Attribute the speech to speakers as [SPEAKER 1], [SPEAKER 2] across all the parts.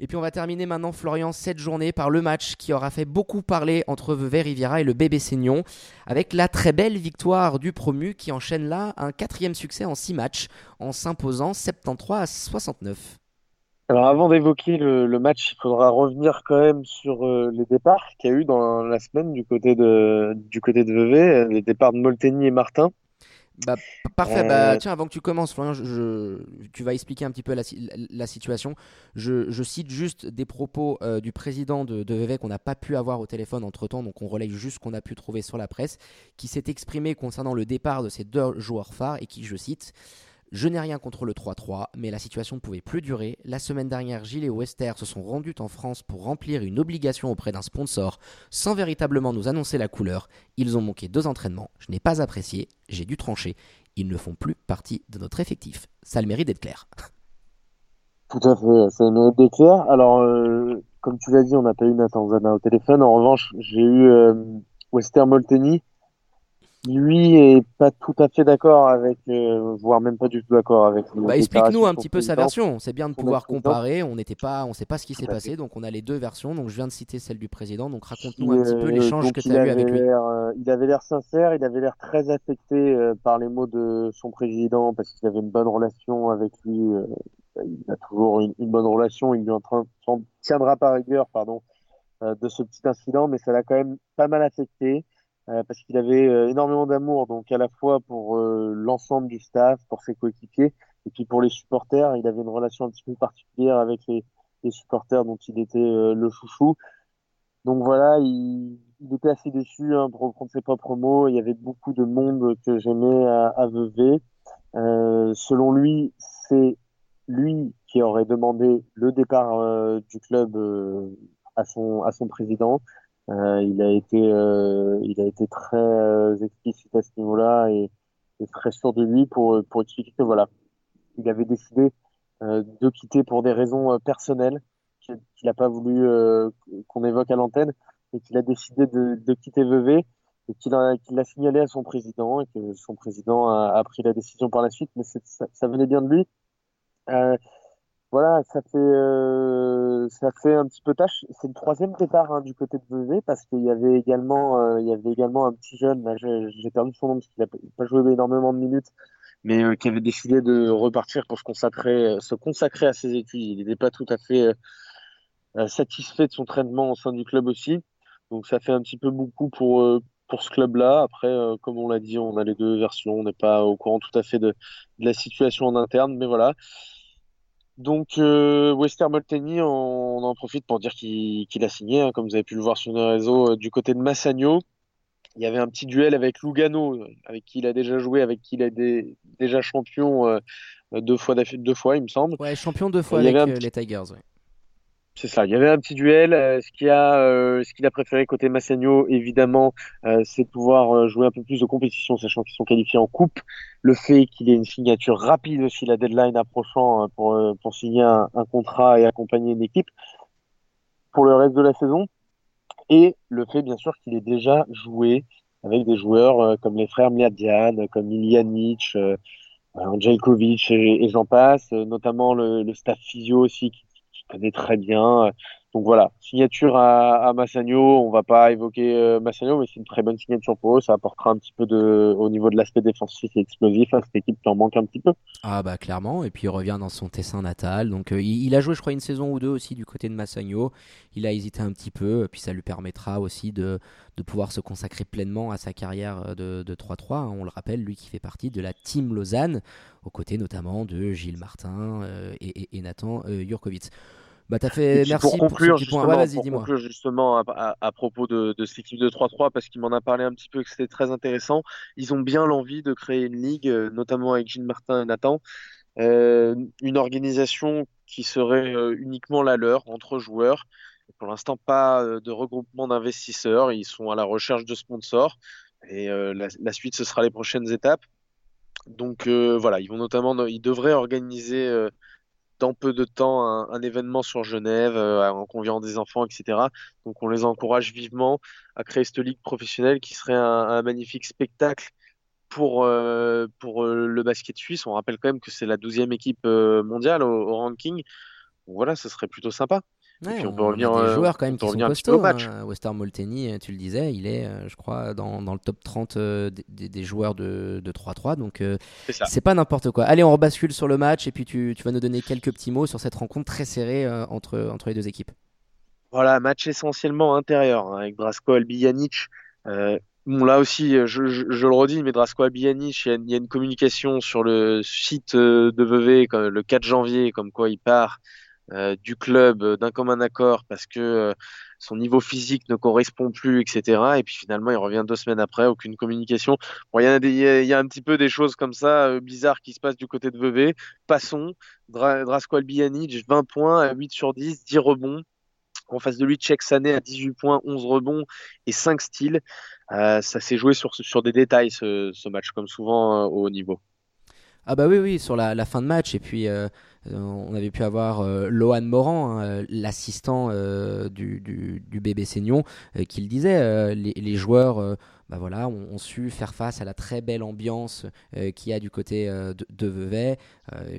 [SPEAKER 1] Et puis on va terminer maintenant, Florian, cette journée par le match qui aura fait beaucoup parler entre Vevey Riviera et le bébé Seignon, avec la très belle victoire du promu qui enchaîne là un quatrième succès en six matchs, en s'imposant 73 à 69.
[SPEAKER 2] Alors avant d'évoquer le, match, il faudra revenir quand même sur euh, les départs qu'il y a eu dans la semaine du côté de, du côté de Vevey, les départs de Molteni et Martin.
[SPEAKER 1] Bah, parfait. Bah, euh, tiens, avant que tu commences, Florian, je, tu vas expliquer un petit peu la, la situation. Je, je, cite juste des propos euh, du président de, de Vevey qu'on n'a pas pu avoir au téléphone entre temps, donc on relaye juste ce qu'on a pu trouver sur la presse, qui s'est exprimé concernant le départ de ces deux joueurs phares et qui, je cite, je n'ai rien contre le 3-3, mais la situation ne pouvait plus durer. La semaine dernière, Gilles et Wester se sont rendus en France pour remplir une obligation auprès d'un sponsor sans véritablement nous annoncer la couleur. Ils ont manqué deux entraînements, je n'ai pas apprécié, j'ai dû trancher. Ils ne font plus partie de notre effectif. Ça le mérite d'être clair.
[SPEAKER 2] Tout à fait, ça le mérite d'être clair. Alors, euh, comme tu l'as dit, on n'a pas eu Nathan Zana au téléphone. En revanche, j'ai eu euh, Wester Molteni lui est pas tout à fait d'accord avec, euh, voire même pas du tout d'accord avec.
[SPEAKER 1] Bah, explique-nous un petit peu sa version. C'est bien de pouvoir comparer. On n'était pas, on sait pas ce qui s'est passé, donc on a les deux versions. Donc je viens de citer celle du président. Donc raconte-nous un petit peu l'échange que tu as eu avec lui.
[SPEAKER 2] Euh, il avait l'air sincère, il avait l'air très affecté euh, par les mots de son président parce qu'il avait une bonne relation avec lui. il a toujours une, bonne relation. Il lui en train, tiendra par rigueur, pardon, de ce petit incident, mais ça l'a quand même pas mal affecté. Euh, parce qu'il avait euh, énormément d'amour, donc à la fois pour euh, l'ensemble du staff, pour ses coéquipiers, et puis pour les supporters. Il avait une relation un petit peu particulière avec les, supporters dont il était le chouchou. Donc voilà, il, était assez déçu, hein, pour reprendre ses propres mots. Il y avait beaucoup de monde que j'aimais à, à Vevey. selon lui, c'est lui qui aurait demandé le départ du club à son président. Euh, il a été, euh, il a été très euh, explicite à ce niveau-là et, très sûr de lui pour pour expliquer que voilà, il avait décidé de quitter pour des raisons personnelles qu'il n'a pas voulu qu'on évoque à l'antenne et qu'il a décidé de, de quitter Vevey et qu'il l'a signalé à son président et que son président a, a, pris la décision par la suite, mais ça, ça, venait bien de lui. Euh, voilà, ça fait euh, ça fait un petit peu tâche. C'est le troisième départ hein, du côté de Vevey parce qu'il y avait également euh, il y avait également un petit jeune. J'ai perdu son nom parce qu'il n'a pas joué énormément de minutes, mais euh, qui avait décidé de repartir pour se consacrer se consacrer à ses études. Il n'était pas tout à fait satisfait de son traitement au sein du club aussi. Donc ça fait un petit peu beaucoup pour pour ce club-là. Après, comme on l'a dit, on a les deux versions. On n'est pas au courant tout à fait de, de la situation en interne, mais voilà. Donc, euh, Wester Molteni, on, en profite pour dire qu'il a signé, hein, comme vous avez pu le voir sur nos réseaux, euh, du côté de Massagno. Il y avait un petit duel avec Lugano, avec qui il a déjà joué, avec qui il est déjà champion euh, deux fois deux fois, il me semble.
[SPEAKER 1] Ouais, champion deux fois avec les Tigers. Ouais.
[SPEAKER 2] C'est ça. Il y avait un petit duel. Euh, ce qu'il a, euh, ce qu'il a préféré côté Massagno, évidemment, euh, c'est pouvoir jouer un peu plus de compétition, sachant qu'ils sont qualifiés en coupe. Le fait qu'il ait une signature rapide aussi, la deadline approchant pour signer un, contrat et accompagner une équipe pour le reste de la saison. Et le fait, bien sûr, qu'il ait déjà joué avec des joueurs comme les frères Mladian, comme Iljanic, euh, Angelkovic et, et j'en passe, notamment le, staff physio aussi connaît très bien. Donc voilà, signature à, Massagno. On va pas évoquer euh, Massagno, mais c'est une très bonne signature pour eux. Ça apportera un petit peu de, au niveau de l'aspect défensif et explosif à cette équipe qui en manque un petit peu.
[SPEAKER 1] Ah bah clairement. Et puis il revient dans son Tessin natal. Donc euh, il, a joué, je crois, une saison ou deux aussi du côté de Massagno. Il a hésité un petit peu. Puis ça lui permettra aussi de, de pouvoir se consacrer pleinement à sa carrière de, de 3-3. Hein. On le rappelle, lui qui fait partie de la Team Lausanne, aux côtés notamment de Gilles Martin euh, et, et, Nathan Jurkovic. Bah, t'as fait merci
[SPEAKER 2] pour conclure, justement, pour conclure justement à, à, propos de, de cette équipe de 3-3, parce qu'il m'en a parlé un petit peu que c'était très intéressant. Ils ont bien l'envie de créer une ligue, euh, notamment avec Gilles Martin et Nathan, euh, une organisation qui serait euh, uniquement la leur entre joueurs. Pour l'instant, pas de regroupement d'investisseurs. Ils sont à la recherche de sponsors. Et la, la, suite, ce sera les prochaines étapes. Donc voilà, ils vont notamment, ils devraient organiser dans peu de temps un, événement sur Genève euh, en conviant des enfants, etc. Donc on les encourage vivement à créer cette ligue professionnelle qui serait un, magnifique spectacle pour, euh, euh, le basket suisse. On rappelle quand même que c'est la douzième équipe mondiale au, ranking. voilà, ce serait plutôt sympa.
[SPEAKER 1] Et puis on, peut revenir. des joueurs quand même qui sont costauds. Hein. Wester Molteni, tu le disais, il est, je crois, dans, dans le top 30 des, des, joueurs de 3-3. Donc c'est pas n'importe quoi. Allez, on rebascule sur le match et puis tu, tu, vas nous donner quelques petits mots sur cette rencontre très serrée entre, entre les deux équipes.
[SPEAKER 2] Voilà, match essentiellement intérieur hein, avec Drasko Albijanic. Euh, bon, là aussi, je, le redis, mais Drasko Albijanic, il y, a une communication sur le site euh, de Vevey le 4 janvier, comme quoi il part euh, du club d'un commun accord parce que son niveau physique ne correspond plus, etc. Et puis finalement, il revient deux semaines après, aucune communication. Il y, a un petit peu des choses comme ça bizarres qui se passent du côté de Vevey. Passons. Dra Drasko Albijanic, 20 points, à 8 sur 10, 10 rebonds. En face de lui, Cheikh Sané à 18 points, 11 rebonds et 5 styles. Euh, ça s'est joué sur, sur des détails ce, match, comme souvent euh, au haut niveau.
[SPEAKER 1] Ah bah oui, oui, sur la, fin de match. Et puis, euh, on avait pu avoir Lohan Moran, hein, l'assistant du, du, bébé Seignon, qui le disait. les, joueurs bah voilà, ont, su faire face à la très belle ambiance euh, qu'il y a du côté euh, de, Vevey. Euh,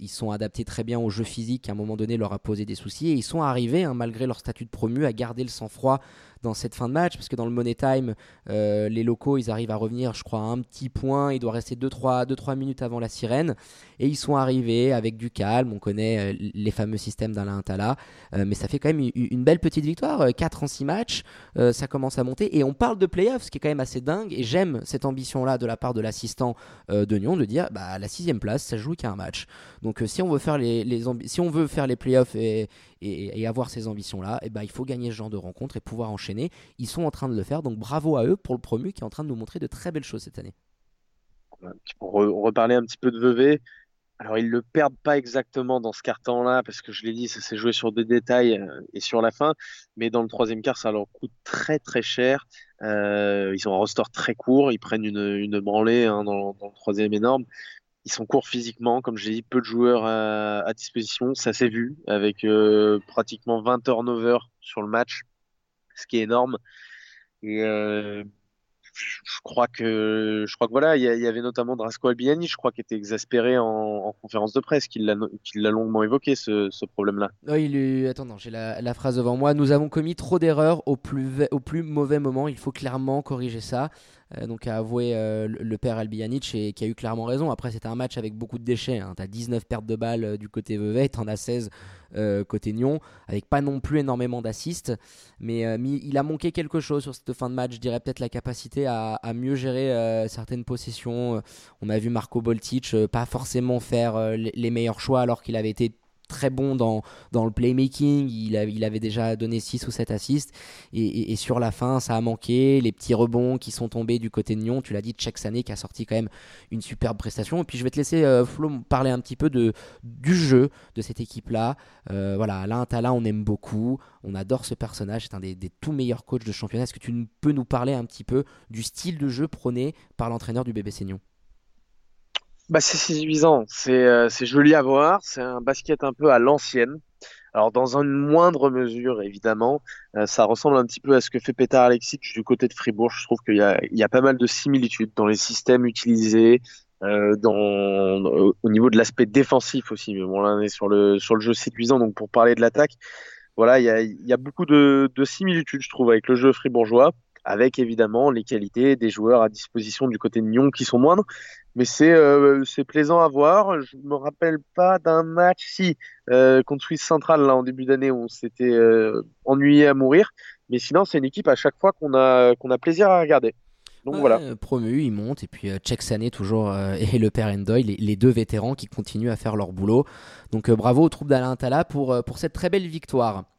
[SPEAKER 1] ils, sont adaptés très bien au jeu physique qui à un moment donné leur a posé des soucis et ils sont arrivés, hein, malgré leur statut de promu, à garder le sang-froid dans cette fin de match parce que dans le Money Time, les locaux ils arrivent à revenir, je crois, à un petit point. Il doit rester 2-3 minutes avant la sirène et ils sont arrivés avec du calme. On connaît les fameux systèmes d'Alain Tala, mais ça fait quand même une, une, belle petite victoire. 4 en 6 matchs, ça commence à monter et on parle de playoffs, ce qui est quand même assez dingue et j'aime cette ambition-là de la part de l'assistant euh, de Nyon de dire bah, la sixième place, ça joue qu'à un match. Donc euh, si on veut faire les, les si on veut faire les playoffs et, avoir ces ambitions-là, et eh ben, il faut gagner ce genre de rencontres et pouvoir enchaîner. Ils sont en train de le faire, donc bravo à eux pour le promu qui est en train de nous montrer de très belles choses cette année.
[SPEAKER 2] Pour reparler un petit peu de Vevey, alors ils le perdent pas exactement dans ce quart-temps-là parce que je l'ai dit, ça s'est joué sur des détails euh, et sur la fin, mais dans le troisième quart, ça leur coûte très très cher. Euh, ils ont un roster très court, ils prennent une, branlée hein, dans, le troisième énorme. Ils sont courts physiquement, comme j'ai dit, peu de joueurs à, disposition. Ça s'est vu avec euh, pratiquement 20 turnovers sur le match, ce qui est énorme. Je crois que je crois que voilà, il y, avait notamment Drasko Albiani, je crois, qui était exaspéré en, conférence de presse, qu'il l'a longuement évoqué ce, problème-là.
[SPEAKER 1] Il. Attends, j'ai la, phrase devant moi. Nous avons commis trop d'erreurs au plus, au plus mauvais moment. Il faut clairement corriger ça. Euh, donc a avoué euh, le père Albijanic et qui a eu clairement raison. Après, c'était un match avec beaucoup de déchets. Hein. Tu as 19 pertes de balles euh, du côté Vevey, tu en as 16 côté Nyon, avec pas non plus énormément d'assists. Mais, il a manqué quelque chose sur cette fin de match. Je dirais peut-être la capacité à, mieux gérer certaines possessions. On a vu Marco Boltic pas forcément faire les meilleurs choix alors qu'il avait été très bon dans, dans le playmaking. Il, il avait déjà donné 6 ou 7 assists. Et, sur la fin, ça a manqué. Les petits rebonds qui sont tombés du côté de Nyon. Tu l'as dit, Sané qui a sorti quand même une superbe prestation. Et puis je vais te laisser, euh, Flo, parler un petit peu du jeu de cette équipe-là. Euh, voilà, Alain Tala, on aime beaucoup. On adore ce personnage. C'est un des, des, tout meilleurs coachs de championnat. Est-ce que tu peux nous parler un petit peu du style de jeu prôné par l'entraîneur du bébé Seignon
[SPEAKER 2] bah, c'est séduisant, c'est euh, joli à voir, c'est un basket un peu à l'ancienne. Alors dans une moindre mesure, évidemment, euh, ça ressemble un petit peu à ce que fait Petar Alexic du côté de Fribourg. Je trouve qu'il y y a pas mal de similitudes dans les systèmes utilisés, euh, au niveau de l'aspect défensif aussi. Mais bon, là, on est sur le, sur le jeu séduisant, donc pour parler de l'attaque, voilà, il y a, y a beaucoup de, de similitudes, je trouve, avec le jeu fribourgeois avec évidemment les qualités des joueurs à disposition du côté de Nyon qui sont moindres. Mais c'est euh, c'est plaisant à voir. Je me rappelle pas d'un match si euh, contre Suisse Central là en début d'année où on s'était euh, ennuyé à mourir. Mais sinon c'est une équipe à chaque fois qu'on a qu'on a plaisir à regarder. Donc voilà.
[SPEAKER 1] Promu, il monte et puis Check Sané toujours et le père Endoy, les, les, deux vétérans qui continuent à faire leur boulot. Donc bravo aux troupes d'Alain Tala pour, pour cette très belle victoire.